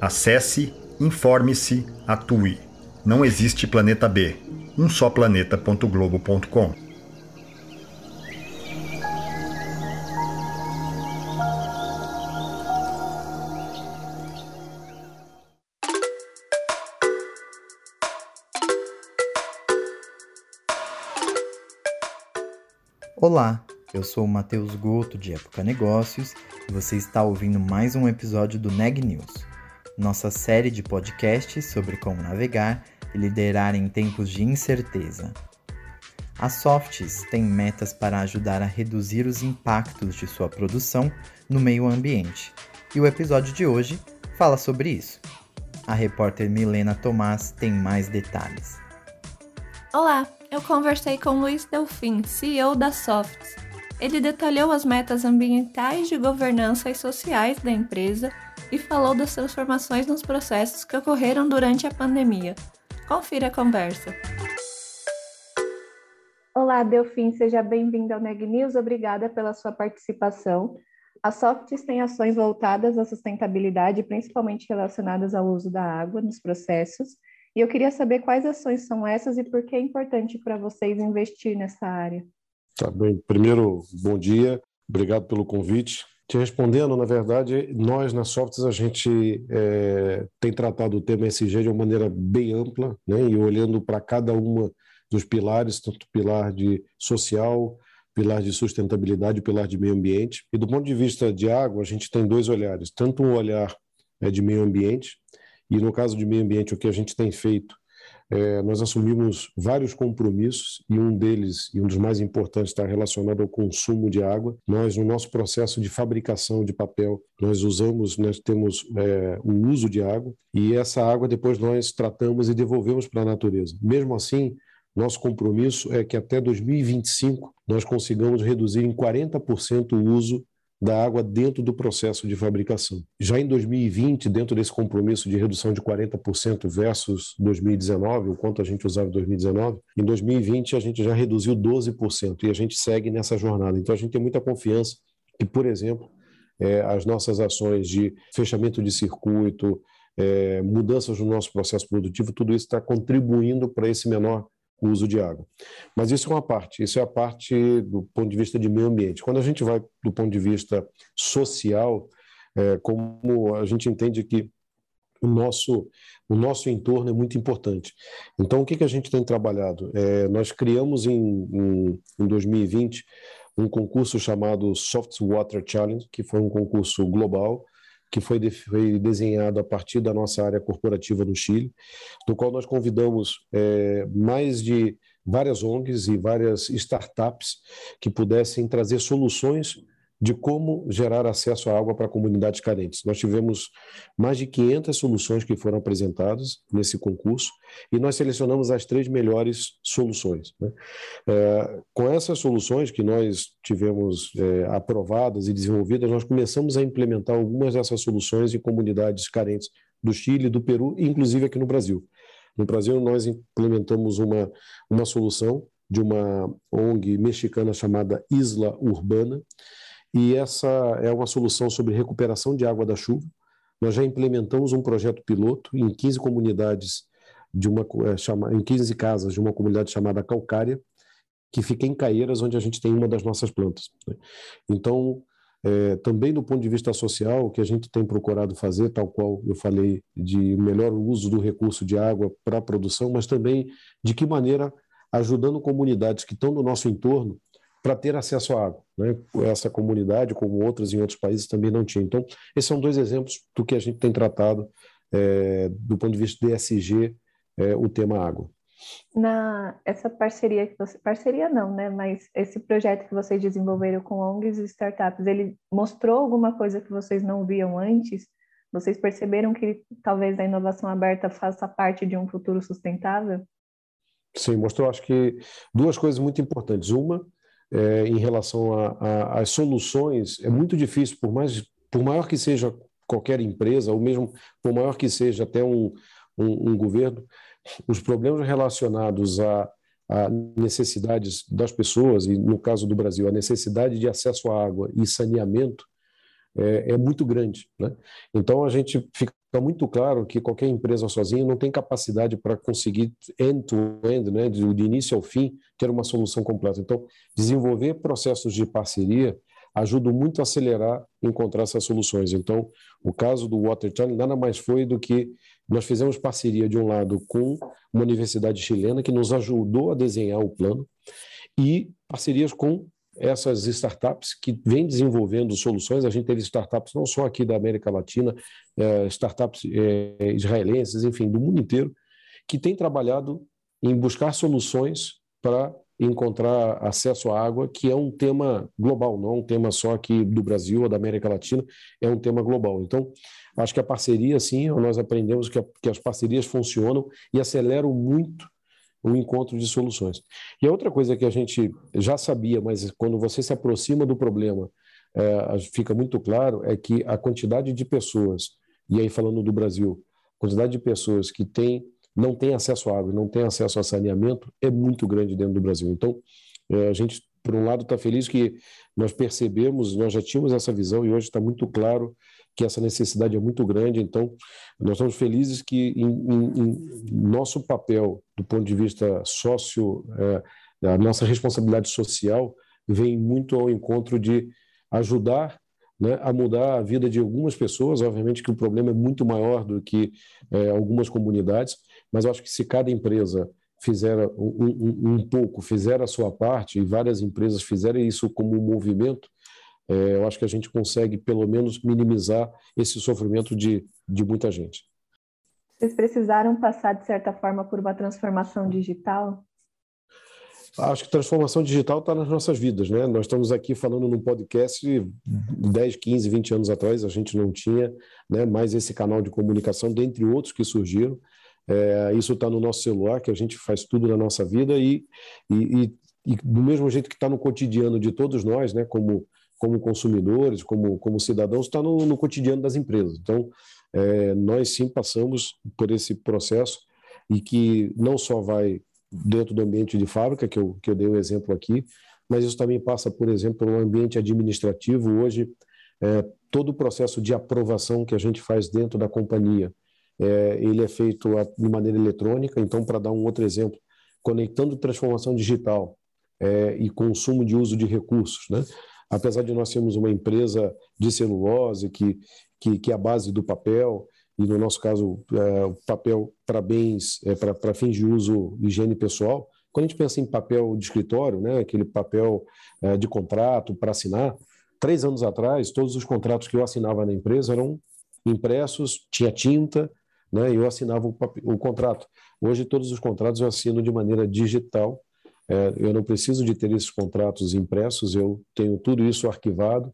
Acesse, informe-se, atue. Não existe planeta B. Um só planeta.globo.com. Olá, eu sou o Matheus Goto de Época Negócios e você está ouvindo mais um episódio do Neg News nossa série de podcasts sobre como navegar e liderar em tempos de incerteza. A Softs tem metas para ajudar a reduzir os impactos de sua produção no meio ambiente, e o episódio de hoje fala sobre isso. A repórter Milena Tomás tem mais detalhes. Olá, eu conversei com Luiz Delfim, CEO da Softs. Ele detalhou as metas ambientais, de governança e sociais da empresa e falou das transformações nos processos que ocorreram durante a pandemia. Confira a conversa. Olá, Delfim, seja bem-vindo ao Neg News. Obrigada pela sua participação. A Softs tem ações voltadas à sustentabilidade, principalmente relacionadas ao uso da água nos processos. E eu queria saber quais ações são essas e por que é importante para vocês investir nessa área. Tá bem. Primeiro, bom dia. Obrigado pelo convite. Te respondendo, na verdade, nós na Softs a gente é, tem tratado o tema SG de uma maneira bem ampla, né? e olhando para cada uma dos pilares, tanto pilar de social, pilar de sustentabilidade, pilar de meio ambiente. E do ponto de vista de água, a gente tem dois olhares, tanto um olhar é, de meio ambiente, e no caso de meio ambiente, o que a gente tem feito é, nós assumimos vários compromissos e um deles, e um dos mais importantes, está relacionado ao consumo de água. Nós, no nosso processo de fabricação de papel, nós usamos, nós temos é, o uso de água e essa água depois nós tratamos e devolvemos para a natureza. Mesmo assim, nosso compromisso é que até 2025 nós consigamos reduzir em 40% o uso da água dentro do processo de fabricação. Já em 2020, dentro desse compromisso de redução de 40% versus 2019, o quanto a gente usava em 2019, em 2020 a gente já reduziu 12% e a gente segue nessa jornada. Então a gente tem muita confiança que, por exemplo, é, as nossas ações de fechamento de circuito, é, mudanças no nosso processo produtivo, tudo isso está contribuindo para esse menor o uso de água. Mas isso é uma parte, isso é a parte do ponto de vista de meio ambiente. Quando a gente vai do ponto de vista social, é, como a gente entende que o nosso, o nosso entorno é muito importante. Então, o que, que a gente tem trabalhado? É, nós criamos em, em, em 2020 um concurso chamado Soft Water Challenge, que foi um concurso global, que foi, de, foi, desenhado a partir da nossa área corporativa no Chile, no qual nós convidamos é, mais de várias ONGs e várias startups que pudessem trazer soluções de como gerar acesso à água para comunidades carentes. Nós tivemos mais de 500 soluções que foram apresentadas nesse concurso e nós selecionamos as três melhores soluções. Né? É, com essas soluções que nós tivemos é, aprovadas e desenvolvidas, nós começamos a implementar algumas dessas soluções em comunidades carentes do Chile, do Peru inclusive aqui no Brasil. No Brasil, nós implementamos uma, uma solução de uma ONG mexicana chamada Isla Urbana, e essa é uma solução sobre recuperação de água da chuva. Nós já implementamos um projeto piloto em 15 comunidades de uma é, chama, em 15 casas de uma comunidade chamada Calcária, que fica em Caieiras, onde a gente tem uma das nossas plantas. Né? Então, é, também do ponto de vista social, o que a gente tem procurado fazer, tal qual eu falei, de melhor uso do recurso de água para a produção, mas também de que maneira ajudando comunidades que estão no nosso entorno para ter acesso à água. Né? Essa comunidade, como outras em outros países, também não tinha. Então, esses são dois exemplos do que a gente tem tratado é, do ponto de vista do ESG, é, o tema água. Na essa parceria que você, parceria não, né? Mas esse projeto que vocês desenvolveram com ONGs e startups, ele mostrou alguma coisa que vocês não viam antes Vocês perceberam que talvez a inovação aberta faça parte de um futuro sustentável? Sim, mostrou, acho que, duas coisas muito importantes. Uma, é, em relação às soluções, é muito difícil, por, mais, por maior que seja qualquer empresa, ou mesmo por maior que seja até um, um, um governo, os problemas relacionados a, a, necessidades das pessoas, e no caso do Brasil, a necessidade de acesso à água e saneamento, é, é muito grande. Né? Então, a gente fica muito claro que qualquer empresa sozinha não tem capacidade para conseguir end-to-end, -end, né, de, de início ao fim, ter uma solução completa. Então, desenvolver processos de parceria ajuda muito a acelerar encontrar essas soluções. Então, o caso do Water Channel nada mais foi do que nós fizemos parceria de um lado com uma universidade chilena que nos ajudou a desenhar o plano e parcerias com essas startups que vêm desenvolvendo soluções. A gente teve startups não só aqui da América Latina, é, startups é, israelenses, enfim, do mundo inteiro, que têm trabalhado em buscar soluções para encontrar acesso à água, que é um tema global, não é um tema só aqui do Brasil ou da América Latina, é um tema global. Então, acho que a parceria, sim, nós aprendemos que, a, que as parcerias funcionam e aceleram muito o encontro de soluções. E a outra coisa que a gente já sabia, mas quando você se aproxima do problema, é, fica muito claro, é que a quantidade de pessoas, e aí falando do Brasil, a quantidade de pessoas que tem, não tem acesso à água, não tem acesso a saneamento, é muito grande dentro do Brasil. Então, é, a gente, por um lado, está feliz que nós percebemos, nós já tínhamos essa visão e hoje está muito claro que essa necessidade é muito grande. Então, nós estamos felizes que, em, em, em nosso papel, do ponto de vista sócio, é, a nossa responsabilidade social vem muito ao encontro de ajudar né, a mudar a vida de algumas pessoas. Obviamente que o problema é muito maior do que é, algumas comunidades, mas eu acho que se cada empresa fizer um, um, um pouco, fizer a sua parte, e várias empresas fizerem isso como um movimento, é, eu acho que a gente consegue, pelo menos, minimizar esse sofrimento de, de muita gente. Vocês precisaram passar, de certa forma, por uma transformação digital? Acho que transformação digital está nas nossas vidas, né? Nós estamos aqui falando num podcast 10, 15, 20 anos atrás, a gente não tinha né, mais esse canal de comunicação, dentre outros que surgiram. É, isso está no nosso celular, que a gente faz tudo na nossa vida e, e, e, e do mesmo jeito que está no cotidiano de todos nós, né, como como consumidores, como, como cidadãos, está no, no cotidiano das empresas. Então, é, nós sim passamos por esse processo e que não só vai dentro do ambiente de fábrica, que eu, que eu dei um exemplo aqui, mas isso também passa, por exemplo, no ambiente administrativo. Hoje, é, todo o processo de aprovação que a gente faz dentro da companhia, é, ele é feito de maneira eletrônica. Então, para dar um outro exemplo, conectando transformação digital é, e consumo de uso de recursos, né? apesar de nós sermos uma empresa de celulose, que, que, que é a base do papel, e no nosso caso, é, o papel para bens, é, para fins de uso higiene pessoal, quando a gente pensa em papel de escritório, né, aquele papel é, de contrato para assinar, três anos atrás, todos os contratos que eu assinava na empresa eram impressos, tinha tinta, né, eu assinava o, o contrato. Hoje, todos os contratos eu assino de maneira digital, é, eu não preciso de ter esses contratos impressos, eu tenho tudo isso arquivado.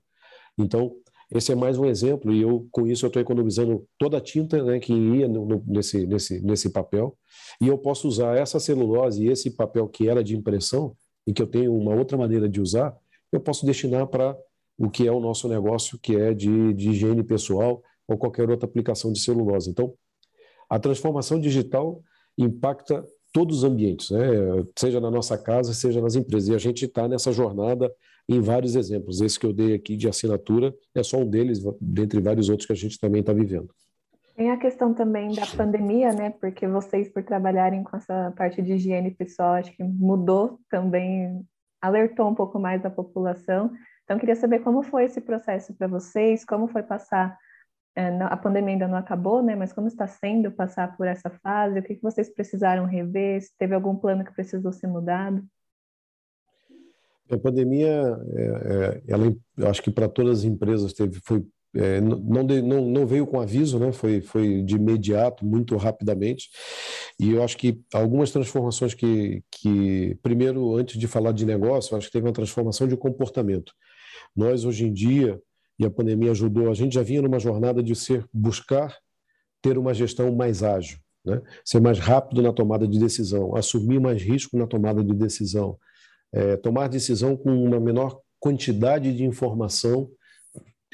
Então, esse é mais um exemplo, e eu com isso eu estou economizando toda a tinta né, que ia no, no, nesse, nesse, nesse papel, e eu posso usar essa celulose e esse papel que era de impressão, e que eu tenho uma outra maneira de usar, eu posso destinar para o que é o nosso negócio, que é de, de higiene pessoal ou qualquer outra aplicação de celulose. Então, a transformação digital impacta todos os ambientes, né? seja na nossa casa, seja nas empresas. E a gente está nessa jornada em vários exemplos. Esse que eu dei aqui de assinatura é só um deles, dentre vários outros que a gente também está vivendo. Tem a questão também da pandemia, né? Porque vocês, por trabalharem com essa parte de higiene pessoal, acho que mudou também, alertou um pouco mais a população. Então, queria saber como foi esse processo para vocês, como foi passar a pandemia ainda não acabou, né? Mas como está sendo passar por essa fase? O que, que vocês precisaram rever? Se teve algum plano que precisou ser mudado? A pandemia, é, é, ela, eu acho que para todas as empresas teve, foi, é, não, não, não veio com aviso, né? Foi, foi de imediato, muito rapidamente. E eu acho que algumas transformações que, que, primeiro, antes de falar de negócio, eu acho que teve uma transformação de comportamento. Nós hoje em dia e a pandemia ajudou. A gente já vinha numa jornada de ser buscar ter uma gestão mais ágil, né? ser mais rápido na tomada de decisão, assumir mais risco na tomada de decisão, é, tomar decisão com uma menor quantidade de informação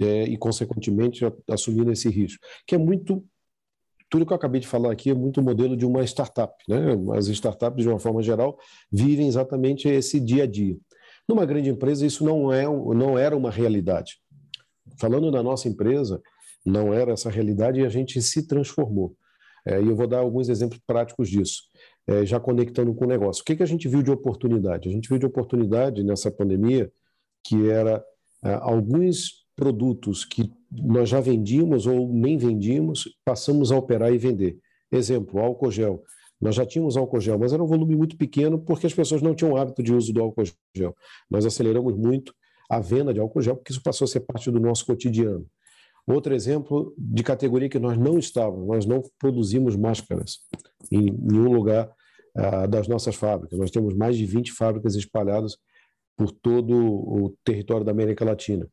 é, e, consequentemente, assumindo esse risco, que é muito tudo que eu acabei de falar aqui é muito modelo de uma startup. Né? As startups, de uma forma geral, vivem exatamente esse dia a dia. Numa grande empresa, isso não, é, não era uma realidade. Falando da nossa empresa, não era essa realidade e a gente se transformou. É, e eu vou dar alguns exemplos práticos disso, é, já conectando com o negócio. O que, que a gente viu de oportunidade? A gente viu de oportunidade nessa pandemia que era é, alguns produtos que nós já vendíamos ou nem vendíamos, passamos a operar e vender. Exemplo, álcool gel. Nós já tínhamos álcool gel, mas era um volume muito pequeno porque as pessoas não tinham hábito de uso do álcool gel. Nós aceleramos muito a venda de álcool gel porque isso passou a ser parte do nosso cotidiano. Outro exemplo de categoria que nós não estávamos, nós não produzimos máscaras em nenhum lugar ah, das nossas fábricas. Nós temos mais de 20 fábricas espalhadas por todo o território da América Latina.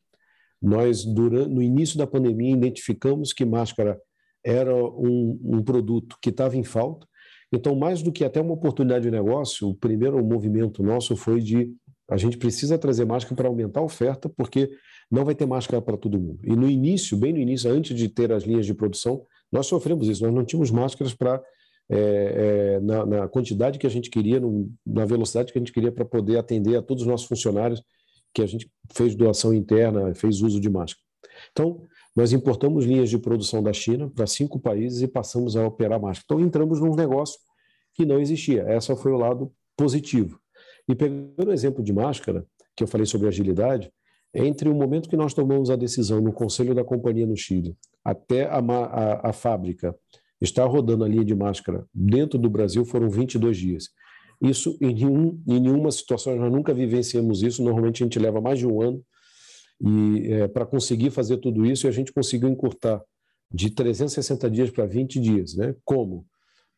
Nós, durante, no início da pandemia, identificamos que máscara era um, um produto que estava em falta. Então, mais do que até uma oportunidade de negócio, o primeiro movimento nosso foi de a gente precisa trazer máscara para aumentar a oferta, porque não vai ter máscara para todo mundo. E no início, bem no início, antes de ter as linhas de produção, nós sofremos isso. Nós não tínhamos máscaras para é, é, na, na, quantidade que a gente queria, no, na velocidade que a gente queria para poder atender a todos os nossos funcionários que a gente fez doação interna, fez uso de máscara. Então, nós importamos linhas de produção da China para cinco países e passamos a operar máscara. Então, entramos num negócio que não existia. Esse foi o lado positivo. E pegando o exemplo de máscara, que eu falei sobre agilidade, entre o momento que nós tomamos a decisão no conselho da companhia no Chile até a, a, a fábrica estar rodando a linha de máscara dentro do Brasil foram 22 dias. Isso, em, nenhum, em nenhuma situação, nós nunca vivenciamos isso. Normalmente a gente leva mais de um ano e é, para conseguir fazer tudo isso, e a gente conseguiu encurtar de 360 dias para 20 dias. Né? Como?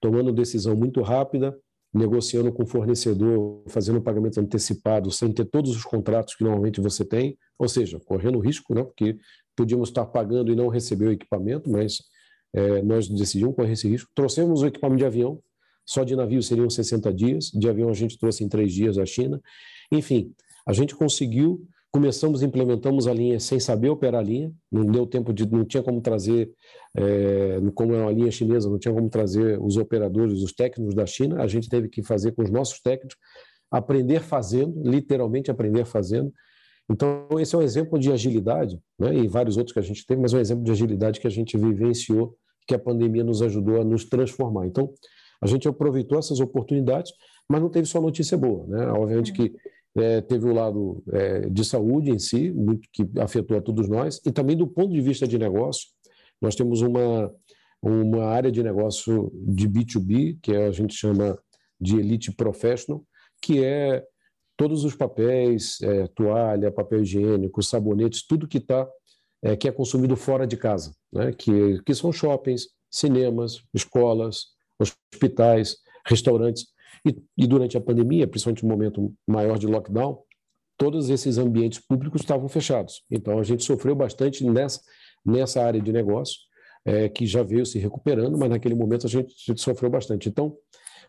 Tomando decisão muito rápida, negociando com o fornecedor, fazendo pagamento antecipado, sem ter todos os contratos que normalmente você tem, ou seja, correndo risco, né? porque podíamos estar pagando e não receber o equipamento, mas é, nós decidimos correr esse risco. Trouxemos o equipamento de avião, só de navio seriam 60 dias, de avião a gente trouxe em três dias da China. Enfim, a gente conseguiu, começamos, implementamos a linha sem saber operar a linha, não deu tempo de, não tinha como trazer, é, como é uma linha chinesa, não tinha como trazer os operadores, os técnicos da China, a gente teve que fazer com os nossos técnicos, aprender fazendo, literalmente aprender fazendo. Então, esse é um exemplo de agilidade, né, e vários outros que a gente teve, mas é um exemplo de agilidade que a gente vivenciou, que a pandemia nos ajudou a nos transformar. Então, a gente aproveitou essas oportunidades, mas não teve só notícia boa. Né? Obviamente que é, teve o lado é, de saúde em si, muito que afetou a todos nós, e também do ponto de vista de negócio, nós temos uma, uma área de negócio de B2B, que a gente chama de Elite Professional, que é todos os papéis, é, toalha, papel higiênico, sabonetes, tudo que está é, que é consumido fora de casa, né? que, que são shoppings, cinemas, escolas, hospitais, restaurantes. E, e, durante a pandemia, principalmente no momento maior de lockdown, todos esses ambientes públicos estavam fechados. Então, a gente sofreu bastante nessa, nessa área de negócio, é, que já veio se recuperando, mas naquele momento a gente, a gente sofreu bastante. Então,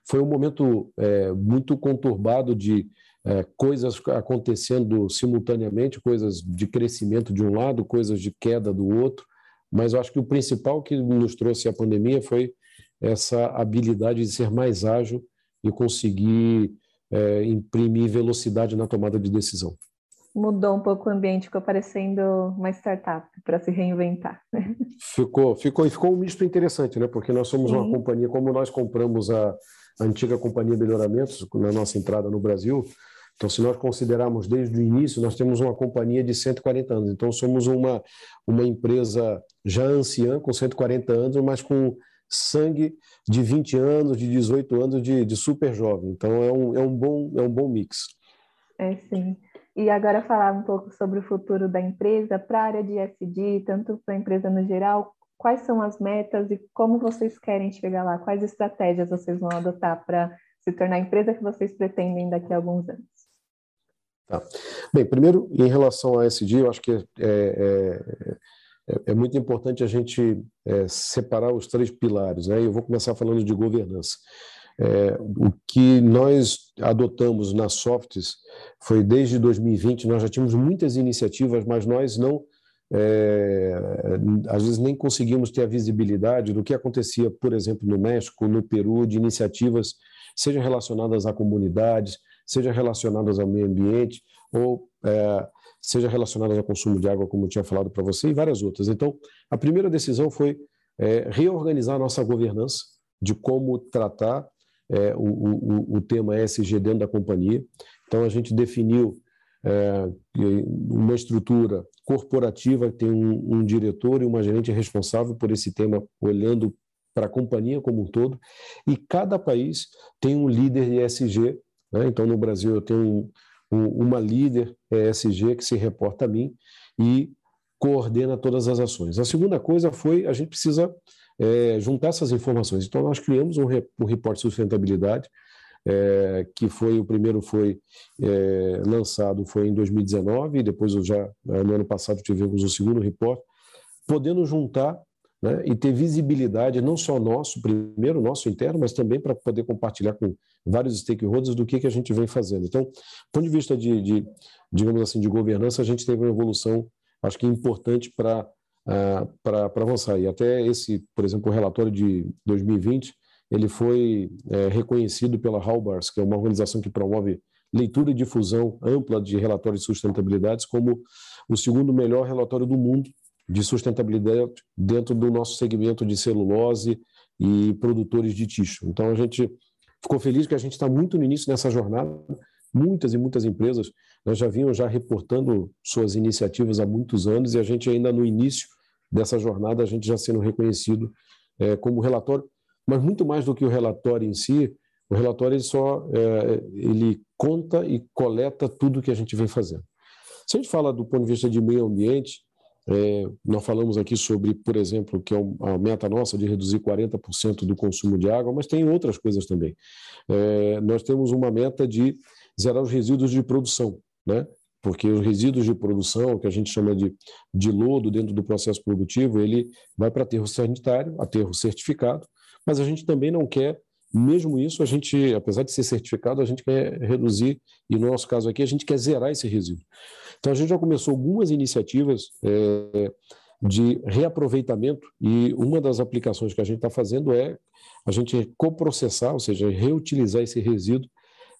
foi um momento é, muito conturbado de é, coisas acontecendo simultaneamente, coisas de crescimento de um lado, coisas de queda do outro, mas eu acho que o principal que nos trouxe a pandemia foi essa habilidade de ser mais ágil e conseguir é, imprimir velocidade na tomada de decisão. Mudou um pouco o ambiente, ficou parecendo uma startup para se reinventar. Ficou, ficou e ficou um misto interessante, né? Porque nós somos Sim. uma companhia, como nós compramos a, a antiga companhia Melhoramentos na nossa entrada no Brasil, então, se nós considerarmos desde o início, nós temos uma companhia de 140 anos. Então, somos uma, uma empresa já anciã, com 140 anos, mas com sangue de 20 anos, de 18 anos, de, de super jovem. Então é um, é, um bom, é um bom mix. É sim. E agora falar um pouco sobre o futuro da empresa, para a área de SD, tanto para a empresa no geral, quais são as metas e como vocês querem chegar lá? Quais estratégias vocês vão adotar para se tornar a empresa que vocês pretendem daqui a alguns anos? Tá. Bem, primeiro, em relação a SG, eu acho que é, é, é, é muito importante a gente é, separar os três pilares. Né? Eu vou começar falando de governança. É, o que nós adotamos na Softs foi desde 2020, nós já tínhamos muitas iniciativas, mas nós não, é, às vezes nem conseguimos ter a visibilidade do que acontecia, por exemplo, no México, no Peru, de iniciativas, sejam relacionadas a comunidades, seja relacionadas ao meio ambiente ou é, seja relacionadas ao consumo de água, como eu tinha falado para você, e várias outras. Então, a primeira decisão foi é, reorganizar a nossa governança de como tratar é, o, o, o, tema ESG dentro da companhia. Então, a gente definiu é, uma estrutura corporativa, tem um, um diretor e uma gerente responsável por esse tema, olhando para a companhia como um todo, e cada país tem um líder de ESG né? Então, no Brasil, eu tenho um, uma líder ESG que se reporta a mim e coordena todas as ações. A segunda coisa foi a gente precisa é, juntar essas informações. Então, nós criamos um, um reporte de sustentabilidade, é, que foi o primeiro foi é, lançado foi em 2019 e depois já é, no ano passado tivemos o segundo reporte, podendo juntar né, e ter visibilidade não só nosso, primeiro nosso interno, mas também para poder compartilhar com vários stakeholders do que, que a gente vem fazendo. Então, do ponto de vista de, de digamos assim, de governança, a gente teve uma evolução, acho que importante para uh, para avançar. E até esse, por exemplo, o relatório de 2020, ele foi é, reconhecido pela Halbars, que é uma organização que promove leitura e difusão ampla de relatórios de sustentabilidade, como o segundo melhor relatório do mundo de sustentabilidade dentro do nosso segmento de celulose e produtores de tixo. Então a gente ficou feliz que a gente está muito no início dessa jornada. Muitas e muitas empresas nós já vinham já reportando suas iniciativas há muitos anos e a gente ainda no início dessa jornada a gente já sendo reconhecido é, como relatório, mas muito mais do que o relatório em si, o relatório ele só é, ele conta e coleta tudo que a gente vem fazendo. Se a gente fala do ponto de vista de meio ambiente, é, nós falamos aqui sobre, por exemplo, que é a meta nossa de reduzir 40% do consumo de água, mas tem outras coisas também. É, nós temos uma meta de zerar os resíduos de produção, né? porque os resíduos de produção, que a gente chama de, de lodo dentro do processo produtivo, ele vai para aterro sanitário, aterro certificado, mas a gente também não quer mesmo isso, a gente, apesar de ser certificado, a gente quer reduzir, e no nosso caso aqui, a gente quer zerar esse resíduo. Então, a gente já começou algumas iniciativas é, de reaproveitamento, e uma das aplicações que a gente está fazendo é a gente coprocessar, ou seja, reutilizar esse resíduo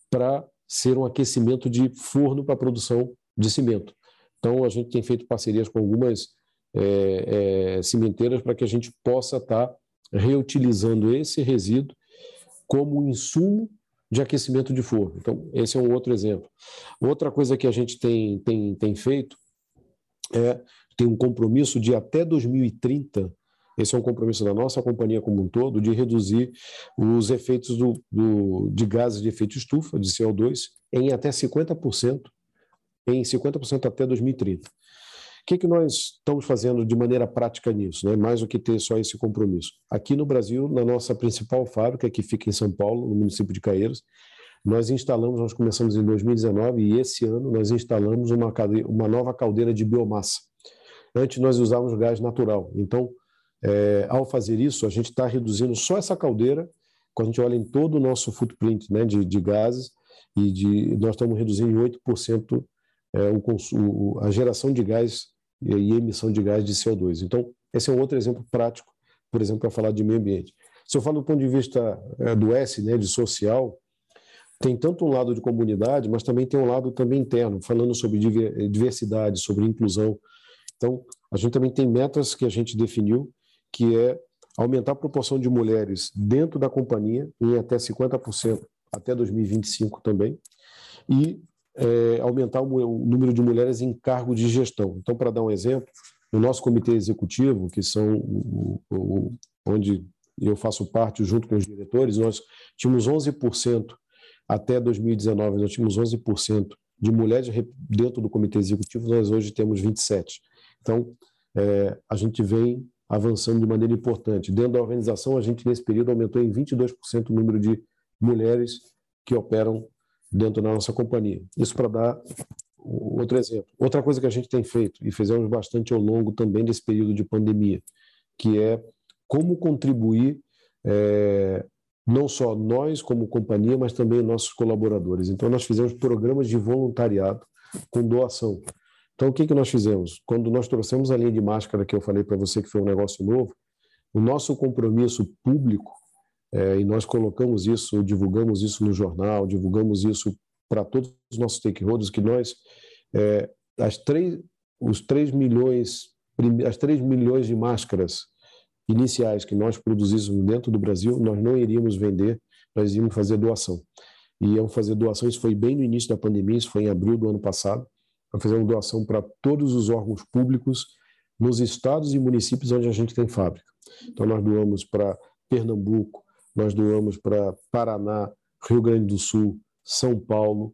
para ser um aquecimento de forno para produção de cimento. Então, a gente tem feito parcerias com algumas é, é, cimenteiras para que a gente possa estar tá reutilizando esse resíduo como insumo de aquecimento de forno. Então, esse é um outro exemplo. Outra coisa que a gente tem, tem, tem feito é tem um compromisso de até 2030, esse é um compromisso da nossa companhia como um todo, de reduzir os efeitos do, do, de gases de efeito estufa, de CO2, em até 50%, em 50% até 2030. O que, que nós estamos fazendo de maneira prática nisso, né? mais do que ter só esse compromisso? Aqui no Brasil, na nossa principal fábrica, que fica em São Paulo, no município de Caeiros, nós instalamos, nós começamos em 2019 e esse ano nós instalamos uma, uma nova caldeira de biomassa. Antes nós usávamos gás natural. Então, é, ao fazer isso, a gente está reduzindo só essa caldeira, quando a gente olha em todo o nosso footprint né, de, de gases, e de, nós estamos reduzindo em 8% é, o consumo, a geração de gás e, e emissão de gás de CO2. Então, esse é um outro exemplo prático, por exemplo, para falar de meio ambiente. Se eu falo do ponto de vista é, do S, né, de social, tem tanto um lado de comunidade, mas também tem um lado também interno, falando sobre diversidade, sobre inclusão. Então, a gente também tem metas que a gente definiu, que é aumentar a proporção de mulheres dentro da companhia em até 50% até 2025 também, e é, aumentar o, número de mulheres em cargo de gestão. Então, para dar um exemplo, no nosso comitê executivo, que são o, o, onde eu faço parte junto com os diretores, nós tínhamos 11% até 2019, nós tínhamos 11% de mulheres dentro do comitê executivo, nós hoje temos 27%. Então, é, a gente vem avançando de maneira importante. Dentro da organização, a gente, nesse período, aumentou em 22% o número de mulheres que operam dentro da nossa companhia. Isso para dar outro exemplo. Outra coisa que a gente tem feito, e fizemos bastante ao longo também desse período de pandemia, que é como contribuir, é, não só nós como companhia, mas também nossos colaboradores. Então, nós fizemos programas de voluntariado com doação. Então, o que, que nós fizemos? Quando nós trouxemos a linha de máscara que eu falei para você que foi um negócio novo, o nosso compromisso público, é, e nós colocamos isso, divulgamos isso no jornal, divulgamos isso para todos os nossos stakeholders, que nós, é, as três, os 3 milhões, as 3 milhões de máscaras iniciais que nós produzíssemos dentro do Brasil, nós não iríamos vender, nós iríamos fazer doação. E íamos fazer doação, isso foi bem no início da pandemia, isso foi em abril do ano passado, nós fizemos doação para todos os órgãos públicos nos estados e municípios onde a gente tem fábrica. Então, nós doamos para Pernambuco, nós doamos para Paraná, Rio Grande do Sul, São Paulo,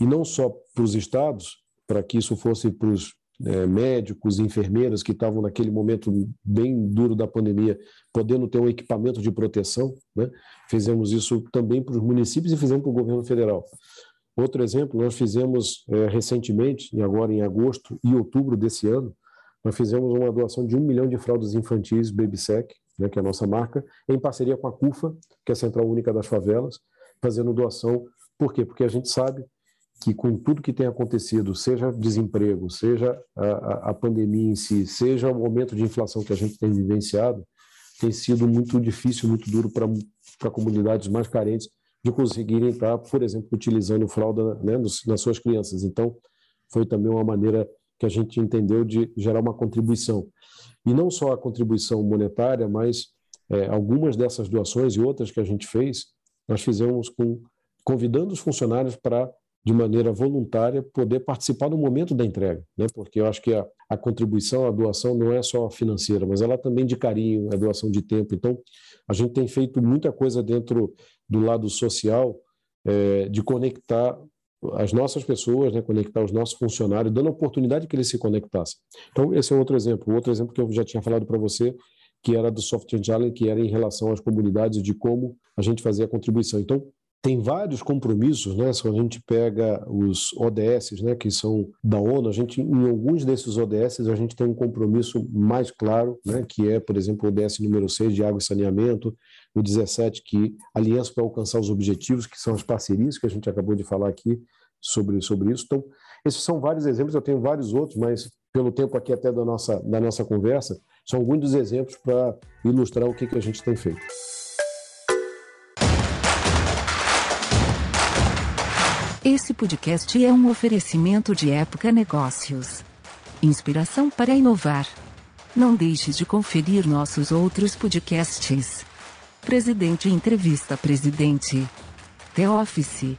e não só para os estados, para que isso fosse para os é, médicos, enfermeiras que estavam naquele momento bem duro da pandemia, podendo ter um equipamento de proteção. Né? Fizemos isso também para os municípios e fizemos para o governo federal. Outro exemplo, nós fizemos é, recentemente, agora em agosto e outubro desse ano, nós fizemos uma doação de um milhão de fraldas infantis BabySec, né, que é a nossa marca, em parceria com a CUFA, que é a Central Única das Favelas, fazendo doação. Por quê? Porque a gente sabe que com tudo que tem acontecido, seja desemprego, seja a, a pandemia em si, seja o momento de inflação que a gente tem vivenciado, tem sido muito difícil, muito duro para comunidades mais carentes de conseguirem estar, por exemplo, utilizando fralda né, nos, nas suas crianças. Então, foi também uma maneira que a gente entendeu de gerar uma contribuição. E não só a contribuição monetária, mas é, algumas dessas doações e outras que a gente fez, nós fizemos com convidando os funcionários para de maneira voluntária, poder participar no momento da entrega, né? porque eu acho que a, a contribuição, a doação não é só financeira, mas ela também de carinho, é doação de tempo. Então, a gente tem feito muita coisa dentro do lado social, é, de conectar as nossas pessoas, né, conectar os nossos funcionários, dando a oportunidade que eles se conectassem. Então, esse é outro exemplo. Outro exemplo que eu já tinha falado para você, que era do Software Challenge, que era em relação às comunidades, de como a gente fazia a contribuição. Então, tem vários compromissos, né? Se a gente pega os ODS, né, que são da ONU, a gente em alguns desses ODS a gente tem um compromisso mais claro, né, que é, por exemplo, o ODS número 6 de água e saneamento, o 17 que aliança para alcançar os objetivos, que são as parcerias que a gente acabou de falar aqui sobre sobre isso. Então, esses são vários exemplos, eu tenho vários outros, mas pelo tempo aqui até da nossa da nossa conversa, são alguns dos exemplos para ilustrar o que que a gente tem feito. Esse podcast é um oferecimento de Época Negócios. Inspiração para inovar. Não deixe de conferir nossos outros podcasts. Presidente Entrevista Presidente. The Office.